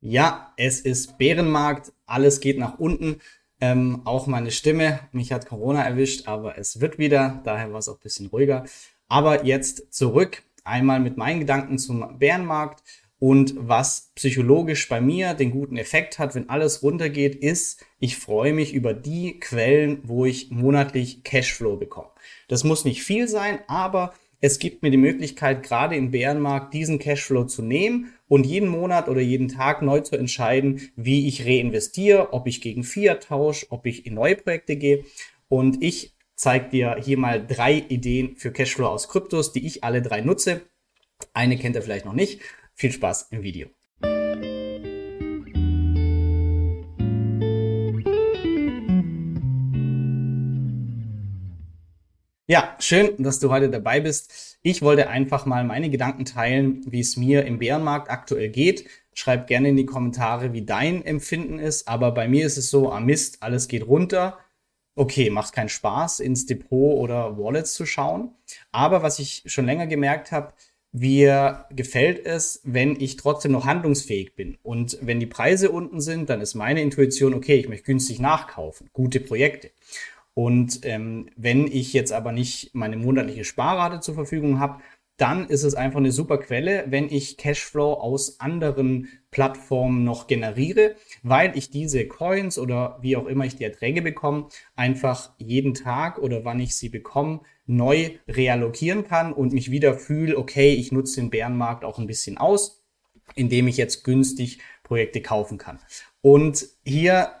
Ja, es ist Bärenmarkt, alles geht nach unten. Ähm, auch meine Stimme, mich hat Corona erwischt, aber es wird wieder, daher war es auch ein bisschen ruhiger. Aber jetzt zurück, einmal mit meinen Gedanken zum Bärenmarkt und was psychologisch bei mir den guten Effekt hat, wenn alles runtergeht, ist, ich freue mich über die Quellen, wo ich monatlich Cashflow bekomme. Das muss nicht viel sein, aber es gibt mir die Möglichkeit, gerade im Bärenmarkt diesen Cashflow zu nehmen und jeden Monat oder jeden Tag neu zu entscheiden, wie ich reinvestiere, ob ich gegen Fiat tausche, ob ich in neue Projekte gehe. Und ich zeige dir hier mal drei Ideen für Cashflow aus Kryptos, die ich alle drei nutze. Eine kennt ihr vielleicht noch nicht. Viel Spaß im Video. Ja, schön, dass du heute dabei bist. Ich wollte einfach mal meine Gedanken teilen, wie es mir im Bärenmarkt aktuell geht. Schreib gerne in die Kommentare, wie dein Empfinden ist. Aber bei mir ist es so, ah Mist, alles geht runter. Okay, macht keinen Spaß, ins Depot oder Wallets zu schauen. Aber was ich schon länger gemerkt habe, mir gefällt es, wenn ich trotzdem noch handlungsfähig bin. Und wenn die Preise unten sind, dann ist meine Intuition, okay, ich möchte günstig nachkaufen, gute Projekte. Und ähm, wenn ich jetzt aber nicht meine monatliche Sparrate zur Verfügung habe, dann ist es einfach eine super Quelle, wenn ich Cashflow aus anderen Plattformen noch generiere, weil ich diese Coins oder wie auch immer ich die Erträge bekomme, einfach jeden Tag oder wann ich sie bekomme, neu reallokieren kann und mich wieder fühle, okay, ich nutze den Bärenmarkt auch ein bisschen aus, indem ich jetzt günstig Projekte kaufen kann. Und hier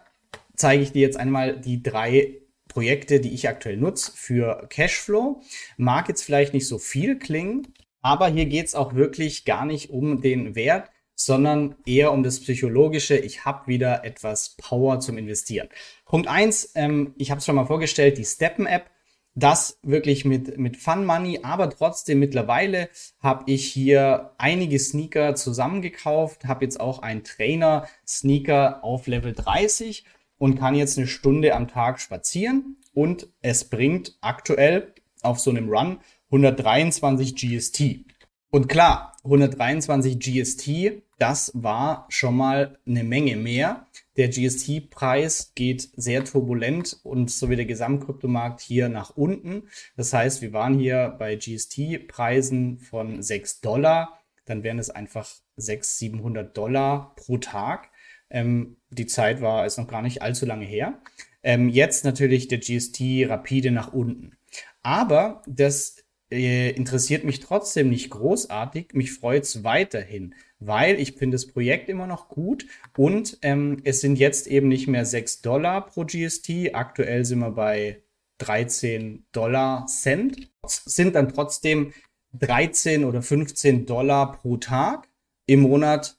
zeige ich dir jetzt einmal die drei Projekte, die ich aktuell nutze für Cashflow. Mag jetzt vielleicht nicht so viel klingen, aber hier geht es auch wirklich gar nicht um den Wert, sondern eher um das Psychologische. Ich habe wieder etwas Power zum Investieren. Punkt eins: ähm, ich habe es schon mal vorgestellt, die Steppen-App. Das wirklich mit, mit Fun Money, aber trotzdem mittlerweile habe ich hier einige Sneaker zusammengekauft, habe jetzt auch einen Trainer-Sneaker auf Level 30 und kann jetzt eine Stunde am Tag spazieren und es bringt aktuell auf so einem Run 123 GST. Und klar, 123 GST, das war schon mal eine Menge mehr. Der GST-Preis geht sehr turbulent und so wie der Gesamtkryptomarkt hier nach unten. Das heißt, wir waren hier bei GST-Preisen von 6 Dollar. Dann wären es einfach 600, 700 Dollar pro Tag. Ähm, die Zeit war ist noch gar nicht allzu lange her. Ähm, jetzt natürlich der GST rapide nach unten. Aber das äh, interessiert mich trotzdem nicht großartig. Mich freut es weiterhin, weil ich finde das Projekt immer noch gut und ähm, es sind jetzt eben nicht mehr 6 Dollar pro GST. Aktuell sind wir bei 13 Dollar Cent. Sind dann trotzdem 13 oder 15 Dollar pro Tag. Im Monat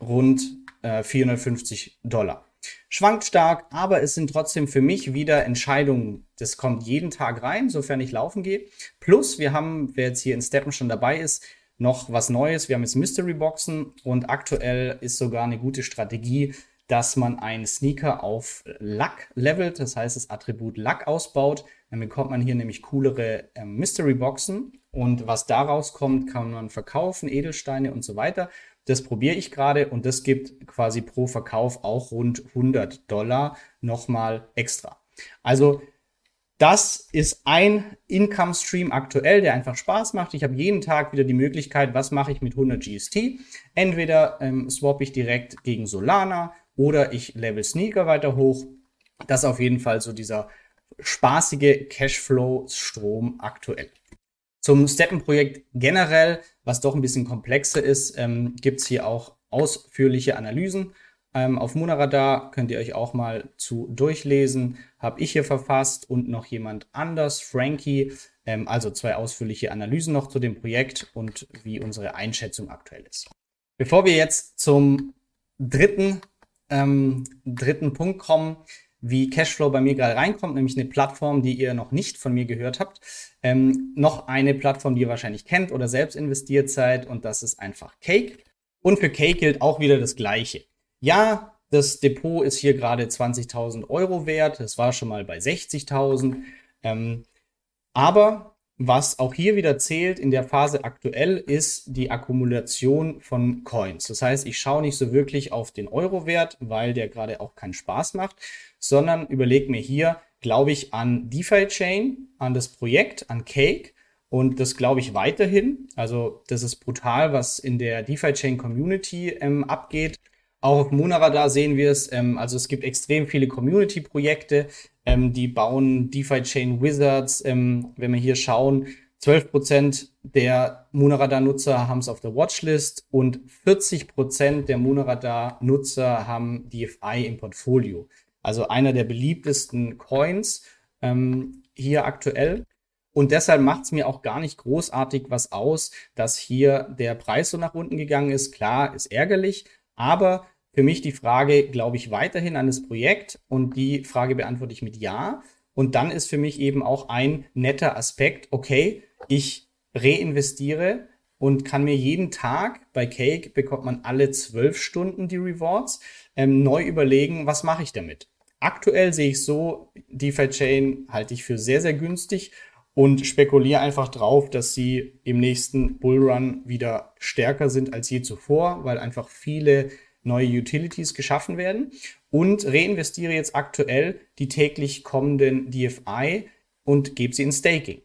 rund äh, 450 Dollar. Schwankt stark, aber es sind trotzdem für mich wieder Entscheidungen. Das kommt jeden Tag rein, sofern ich laufen gehe. Plus, wir haben, wer jetzt hier in Steppen schon dabei ist, noch was Neues. Wir haben jetzt Mystery Boxen und aktuell ist sogar eine gute Strategie, dass man einen Sneaker auf Lack levelt, das heißt das Attribut Lack ausbaut. Dann bekommt man hier nämlich coolere äh, Mystery Boxen und was daraus kommt, kann man verkaufen, Edelsteine und so weiter. Das probiere ich gerade und das gibt quasi pro Verkauf auch rund 100 Dollar nochmal extra. Also das ist ein Income Stream aktuell, der einfach Spaß macht. Ich habe jeden Tag wieder die Möglichkeit, was mache ich mit 100 GST? Entweder ähm, swap ich direkt gegen Solana oder ich level Sneaker weiter hoch. Das ist auf jeden Fall so dieser spaßige Cashflow-Strom aktuell. Zum Steppen-Projekt generell, was doch ein bisschen komplexer ist, ähm, gibt es hier auch ausführliche Analysen. Ähm, auf Monaradar könnt ihr euch auch mal zu durchlesen. Habe ich hier verfasst und noch jemand anders, Frankie. Ähm, also zwei ausführliche Analysen noch zu dem Projekt und wie unsere Einschätzung aktuell ist. Bevor wir jetzt zum dritten, ähm, dritten Punkt kommen, wie Cashflow bei mir gerade reinkommt, nämlich eine Plattform, die ihr noch nicht von mir gehört habt. Ähm, noch eine Plattform, die ihr wahrscheinlich kennt oder selbst investiert seid und das ist einfach Cake. Und für Cake gilt auch wieder das Gleiche. Ja, das Depot ist hier gerade 20.000 Euro wert. Das war schon mal bei 60.000. Ähm, aber was auch hier wieder zählt in der Phase aktuell ist die Akkumulation von Coins. Das heißt, ich schaue nicht so wirklich auf den Euro-Wert, weil der gerade auch keinen Spaß macht, sondern überlege mir hier, glaube ich an DeFi Chain, an das Projekt, an Cake und das glaube ich weiterhin. Also das ist brutal, was in der DeFi Chain Community ähm, abgeht. Auch auf Monaradar sehen wir es. Ähm, also es gibt extrem viele Community-Projekte, ähm, die bauen DeFi Chain Wizards. Ähm, wenn wir hier schauen, 12% der Monaradar-Nutzer haben es auf der Watchlist und 40% der Monaradar-Nutzer haben DFI im Portfolio. Also einer der beliebtesten Coins ähm, hier aktuell. Und deshalb macht es mir auch gar nicht großartig was aus, dass hier der Preis so nach unten gegangen ist. Klar, ist ärgerlich, aber für mich die Frage, glaube ich weiterhin an das Projekt? Und die Frage beantworte ich mit Ja. Und dann ist für mich eben auch ein netter Aspekt, okay, ich reinvestiere und kann mir jeden Tag bei Cake bekommt man alle zwölf Stunden die Rewards, ähm, neu überlegen, was mache ich damit. Aktuell sehe ich so, DeFi Chain halte ich für sehr, sehr günstig und spekuliere einfach drauf, dass sie im nächsten Bullrun wieder stärker sind als je zuvor, weil einfach viele neue Utilities geschaffen werden und reinvestiere jetzt aktuell die täglich kommenden DFI und gebe sie in Staking.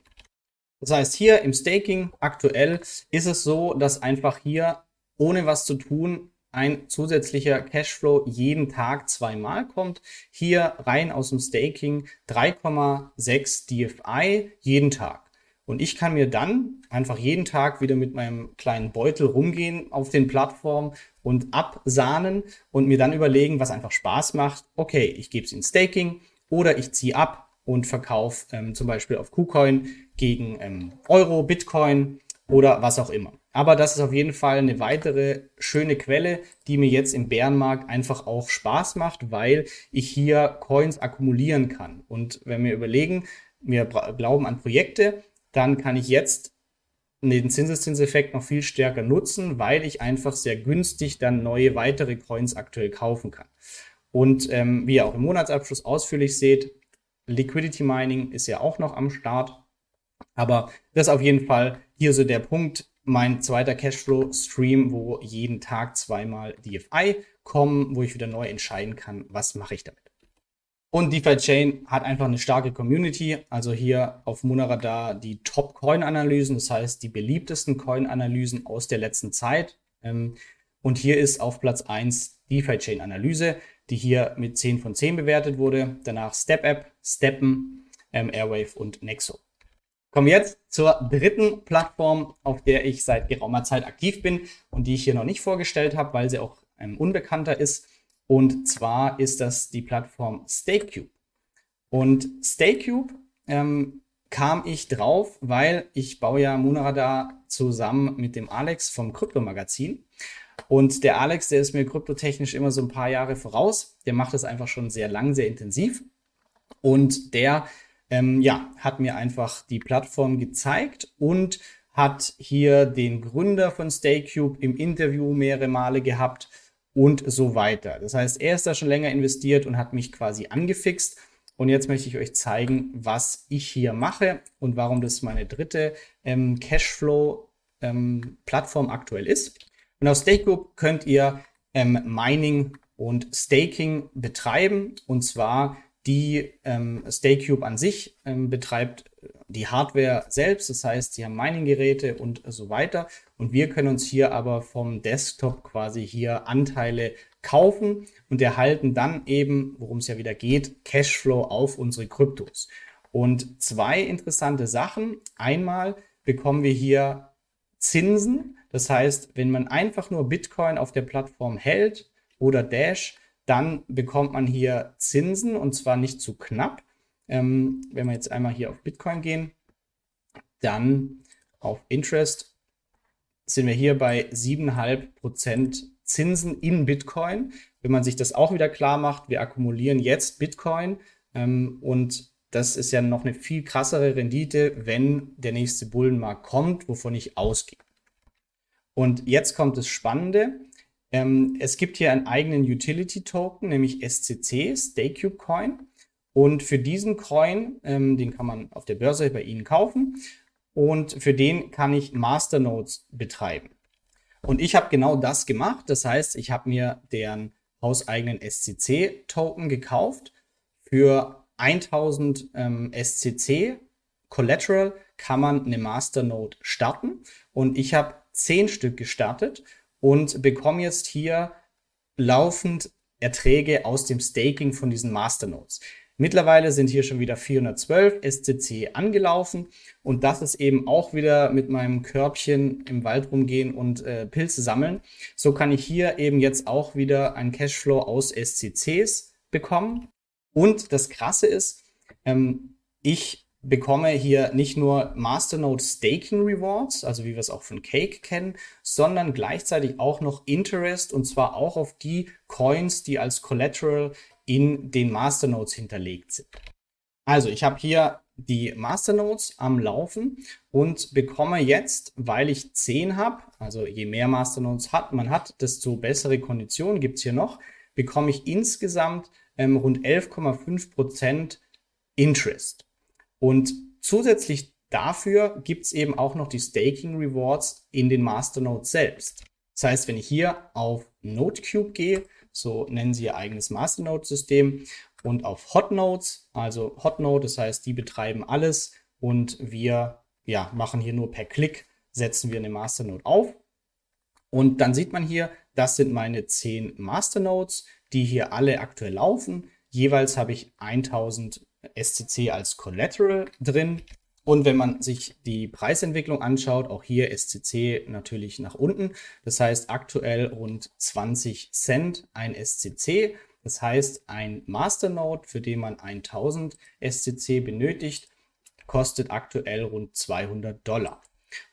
Das heißt, hier im Staking aktuell ist es so, dass einfach hier ohne was zu tun ein zusätzlicher Cashflow jeden Tag zweimal kommt. Hier rein aus dem Staking 3,6 DFI jeden Tag. Und ich kann mir dann einfach jeden Tag wieder mit meinem kleinen Beutel rumgehen auf den Plattformen und absahnen und mir dann überlegen, was einfach Spaß macht. Okay, ich gebe es in Staking oder ich ziehe ab und verkaufe ähm, zum Beispiel auf KuCoin gegen ähm, Euro, Bitcoin oder was auch immer. Aber das ist auf jeden Fall eine weitere schöne Quelle, die mir jetzt im Bärenmarkt einfach auch Spaß macht, weil ich hier Coins akkumulieren kann. Und wenn wir überlegen, wir glauben an Projekte, dann kann ich jetzt den Zinseszinseffekt noch viel stärker nutzen, weil ich einfach sehr günstig dann neue weitere Coins aktuell kaufen kann. Und ähm, wie ihr auch im Monatsabschluss ausführlich seht, Liquidity Mining ist ja auch noch am Start. Aber das ist auf jeden Fall hier so der Punkt, mein zweiter Cashflow-Stream, wo jeden Tag zweimal DFI kommen, wo ich wieder neu entscheiden kann, was mache ich damit. Und DeFi Chain hat einfach eine starke Community. Also hier auf Monaradar die Top-Coin-Analysen, das heißt die beliebtesten Coin-Analysen aus der letzten Zeit. Ähm, und hier ist auf Platz 1 DeFi Chain Analyse, die hier mit 10 von 10 bewertet wurde. Danach Step App, Steppen, ähm, Airwave und Nexo. Kommen wir jetzt zur dritten Plattform, auf der ich seit geraumer Zeit aktiv bin und die ich hier noch nicht vorgestellt habe, weil sie auch ähm, unbekannter ist. Und zwar ist das die Plattform StakeCube. Und StakeCube ähm, kam ich drauf, weil ich baue ja Monaradar zusammen mit dem Alex vom Krypto-Magazin. Und der Alex, der ist mir kryptotechnisch immer so ein paar Jahre voraus. Der macht das einfach schon sehr lang, sehr intensiv. Und der ähm, ja, hat mir einfach die Plattform gezeigt und hat hier den Gründer von StakeCube im Interview mehrere Male gehabt und so weiter. Das heißt, er ist da schon länger investiert und hat mich quasi angefixt. Und jetzt möchte ich euch zeigen, was ich hier mache und warum das meine dritte ähm, Cashflow-Plattform ähm, aktuell ist. Und auf StakeGroup könnt ihr ähm, Mining und Staking betreiben. Und zwar die ähm, StakeCube an sich ähm, betreibt die Hardware selbst, das heißt, sie haben Mining-Geräte und so weiter. Und wir können uns hier aber vom Desktop quasi hier Anteile kaufen und erhalten dann eben, worum es ja wieder geht, Cashflow auf unsere Kryptos. Und zwei interessante Sachen. Einmal bekommen wir hier Zinsen. Das heißt, wenn man einfach nur Bitcoin auf der Plattform hält oder Dash, dann bekommt man hier Zinsen und zwar nicht zu knapp. Ähm, wenn wir jetzt einmal hier auf Bitcoin gehen, dann auf Interest sind wir hier bei 7,5% Zinsen in Bitcoin. Wenn man sich das auch wieder klar macht, wir akkumulieren jetzt Bitcoin ähm, und das ist ja noch eine viel krassere Rendite, wenn der nächste Bullenmarkt kommt, wovon ich ausgehe. Und jetzt kommt das Spannende. Ähm, es gibt hier einen eigenen Utility Token, nämlich SCC, StakeCube Coin. Und für diesen Coin, ähm, den kann man auf der Börse bei Ihnen kaufen. und für den kann ich Masternodes betreiben. Und ich habe genau das gemacht. Das heißt, ich habe mir deren hauseigenen SCC-Token gekauft. Für 1000 ähm, SCC Collateral kann man eine Masternode starten. Und ich habe 10 Stück gestartet und bekomme jetzt hier laufend Erträge aus dem Staking von diesen Masternodes. Mittlerweile sind hier schon wieder 412 SCC angelaufen und das ist eben auch wieder mit meinem Körbchen im Wald rumgehen und äh, Pilze sammeln. So kann ich hier eben jetzt auch wieder einen Cashflow aus SCCs bekommen. Und das Krasse ist, ähm, ich bekomme hier nicht nur Masternode Staking Rewards, also wie wir es auch von Cake kennen, sondern gleichzeitig auch noch Interest und zwar auch auf die Coins, die als Collateral in den Masternodes hinterlegt sind. Also ich habe hier die Masternodes am Laufen und bekomme jetzt, weil ich 10 habe, also je mehr Masternodes hat, man hat, desto bessere Konditionen gibt es hier noch, bekomme ich insgesamt ähm, rund 11,5% Interest. Und zusätzlich dafür gibt es eben auch noch die Staking Rewards in den Masternodes selbst. Das heißt, wenn ich hier auf NodeCube gehe, so nennen sie ihr eigenes Masternode-System. Und auf Hotnodes, also Hotnode, das heißt, die betreiben alles und wir ja, machen hier nur per Klick, setzen wir eine Masternode auf. Und dann sieht man hier, das sind meine 10 Masternodes, die hier alle aktuell laufen. Jeweils habe ich 1000 SCC als Collateral drin. Und wenn man sich die Preisentwicklung anschaut, auch hier SCC natürlich nach unten. Das heißt aktuell rund 20 Cent ein SCC. Das heißt, ein Masternode, für den man 1000 SCC benötigt, kostet aktuell rund 200 Dollar.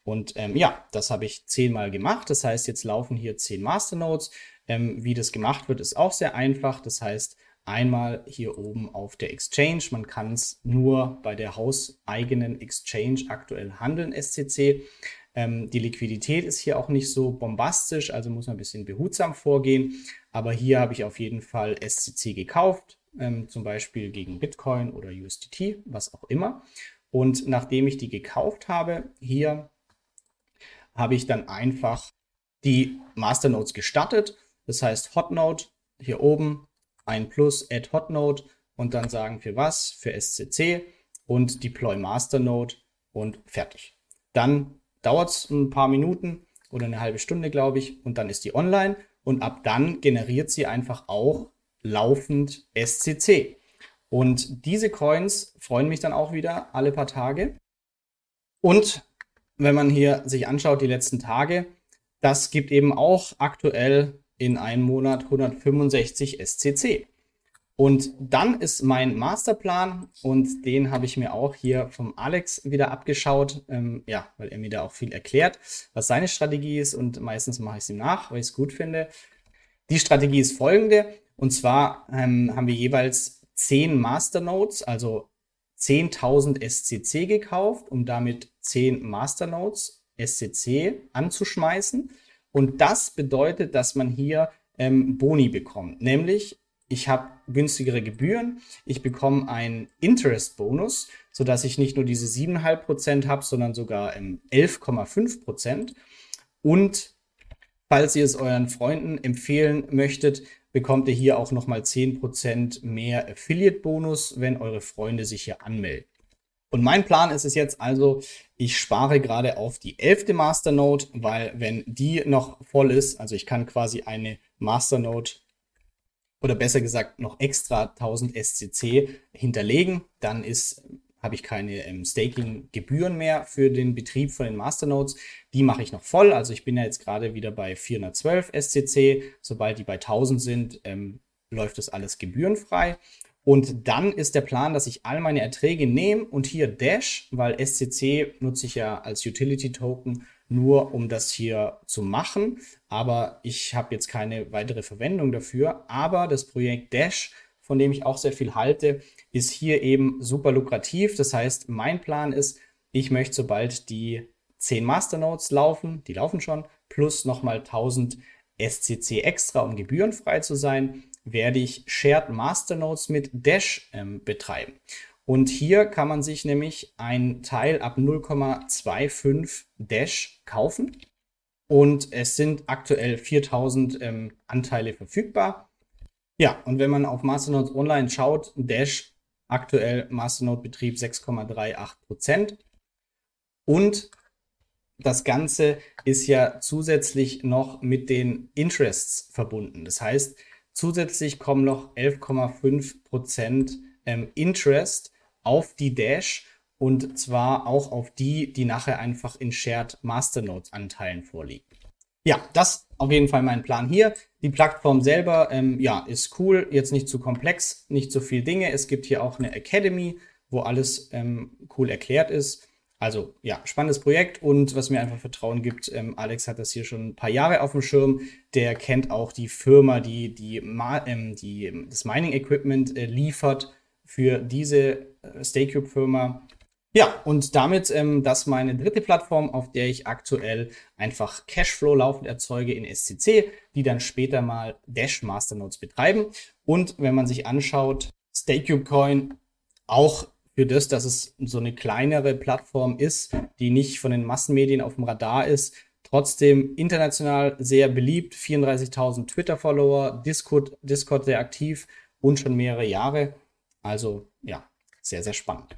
Und ähm, ja, das habe ich zehnmal gemacht. Das heißt, jetzt laufen hier zehn Masternodes. Ähm, wie das gemacht wird, ist auch sehr einfach. Das heißt, einmal hier oben auf der Exchange. Man kann es nur bei der hauseigenen Exchange aktuell handeln, SCC. Ähm, die Liquidität ist hier auch nicht so bombastisch, also muss man ein bisschen behutsam vorgehen. Aber hier habe ich auf jeden Fall SCC gekauft, ähm, zum Beispiel gegen Bitcoin oder USDT, was auch immer. Und nachdem ich die gekauft habe, hier habe ich dann einfach die Masternodes gestartet. Das heißt Hotnode hier oben ein Plus Add Hotnode und dann sagen für was, für SCC und Deploy Masternode und fertig. Dann dauert es ein paar Minuten oder eine halbe Stunde, glaube ich, und dann ist die online und ab dann generiert sie einfach auch laufend SCC. Und diese Coins freuen mich dann auch wieder alle paar Tage. Und wenn man hier sich anschaut, die letzten Tage, das gibt eben auch aktuell in einem Monat 165 SCC. Und dann ist mein Masterplan und den habe ich mir auch hier vom Alex wieder abgeschaut, ähm, ja, weil er mir da auch viel erklärt, was seine Strategie ist und meistens mache ich es ihm nach, weil ich es gut finde. Die Strategie ist folgende und zwar ähm, haben wir jeweils 10 Masternodes, also 10.000 SCC gekauft, um damit 10 Masternodes SCC anzuschmeißen. Und das bedeutet, dass man hier ähm, Boni bekommt. Nämlich, ich habe günstigere Gebühren, ich bekomme einen Interest-Bonus, sodass ich nicht nur diese 7,5% habe, sondern sogar ähm, 11,5%. Und falls ihr es euren Freunden empfehlen möchtet, bekommt ihr hier auch nochmal 10% mehr Affiliate-Bonus, wenn eure Freunde sich hier anmelden. Und mein Plan ist es jetzt also, ich spare gerade auf die elfte Masternode, weil wenn die noch voll ist, also ich kann quasi eine Masternode oder besser gesagt noch extra 1000 SCC hinterlegen, dann ist habe ich keine ähm, Staking-Gebühren mehr für den Betrieb von den Masternodes. Die mache ich noch voll. Also ich bin ja jetzt gerade wieder bei 412 SCC. Sobald die bei 1000 sind, ähm, läuft das alles gebührenfrei. Und dann ist der Plan, dass ich all meine Erträge nehme und hier Dash, weil SCC nutze ich ja als Utility Token nur, um das hier zu machen. Aber ich habe jetzt keine weitere Verwendung dafür. Aber das Projekt Dash, von dem ich auch sehr viel halte, ist hier eben super lukrativ. Das heißt, mein Plan ist, ich möchte, sobald die 10 Masternodes laufen, die laufen schon, plus nochmal 1000 SCC extra, um gebührenfrei zu sein, werde ich Shared Masternodes mit Dash ähm, betreiben. Und hier kann man sich nämlich ein Teil ab 0,25 Dash kaufen. Und es sind aktuell 4000 ähm, Anteile verfügbar. Ja, und wenn man auf Masternodes Online schaut, Dash aktuell Masternode-Betrieb 6,38 Prozent. Und das Ganze ist ja zusätzlich noch mit den Interests verbunden. Das heißt, zusätzlich kommen noch 11,5 Prozent ähm, Interest auf die Dash und zwar auch auf die, die nachher einfach in Shared Masternodes Anteilen vorliegen. Ja, das auf jeden Fall mein Plan hier. Die Plattform selber, ähm, ja, ist cool, jetzt nicht zu komplex, nicht zu viel Dinge. Es gibt hier auch eine Academy, wo alles ähm, cool erklärt ist. Also ja, spannendes Projekt und was mir einfach Vertrauen gibt, ähm, Alex hat das hier schon ein paar Jahre auf dem Schirm. Der kennt auch die Firma, die, die, ähm, die das Mining Equipment äh, liefert für diese äh, Staycube-Firma. Ja, und damit ähm, das meine dritte Plattform, auf der ich aktuell einfach Cashflow laufend erzeuge in SCC, die dann später mal Dash Masternodes betreiben. Und wenn man sich anschaut, Staycube Coin auch für das, dass es so eine kleinere Plattform ist, die nicht von den Massenmedien auf dem Radar ist, trotzdem international sehr beliebt, 34.000 Twitter-Follower, Discord, Discord sehr aktiv und schon mehrere Jahre. Also ja, sehr, sehr spannend.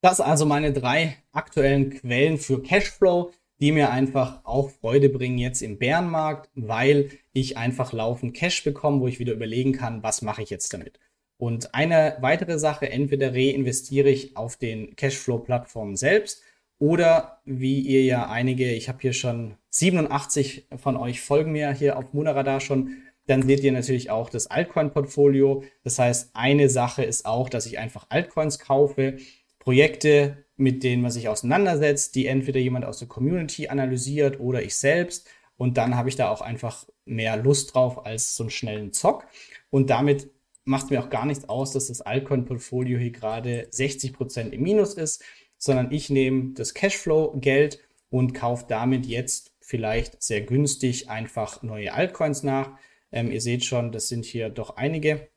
Das also meine drei aktuellen Quellen für Cashflow, die mir einfach auch Freude bringen jetzt im Bärenmarkt, weil ich einfach laufend Cash bekomme, wo ich wieder überlegen kann, was mache ich jetzt damit. Und eine weitere Sache, entweder reinvestiere ich auf den Cashflow-Plattformen selbst oder wie ihr ja einige, ich habe hier schon 87 von euch folgen mir hier auf Munaradar schon, dann seht ihr natürlich auch das Altcoin-Portfolio. Das heißt, eine Sache ist auch, dass ich einfach Altcoins kaufe, Projekte, mit denen man sich auseinandersetzt, die entweder jemand aus der Community analysiert oder ich selbst. Und dann habe ich da auch einfach mehr Lust drauf als so einen schnellen Zock. Und damit macht mir auch gar nichts aus, dass das Altcoin-Portfolio hier gerade 60% im Minus ist, sondern ich nehme das Cashflow-Geld und kaufe damit jetzt vielleicht sehr günstig einfach neue Altcoins nach. Ähm, ihr seht schon, das sind hier doch einige.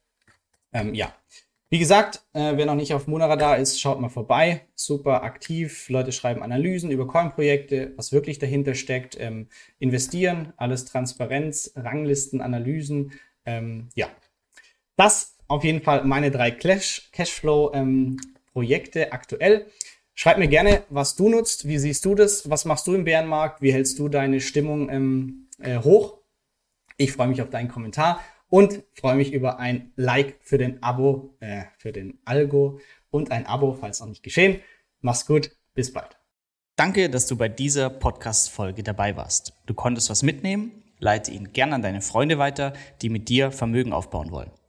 Ähm, ja, wie gesagt, äh, wer noch nicht auf Monarada ist, schaut mal vorbei. Super aktiv. Leute schreiben Analysen über Coin-Projekte, was wirklich dahinter steckt. Ähm, investieren, alles Transparenz, Ranglisten, Analysen. Ähm, ja, das auf jeden Fall meine drei Cashflow-Projekte aktuell. Schreib mir gerne, was du nutzt. Wie siehst du das? Was machst du im Bärenmarkt? Wie hältst du deine Stimmung ähm, äh, hoch? Ich freue mich auf deinen Kommentar und freue mich über ein Like für den Abo, äh, für den Algo und ein Abo, falls noch nicht geschehen. Mach's gut, bis bald. Danke, dass du bei dieser Podcast-Folge dabei warst. Du konntest was mitnehmen, leite ihn gerne an deine Freunde weiter, die mit dir Vermögen aufbauen wollen.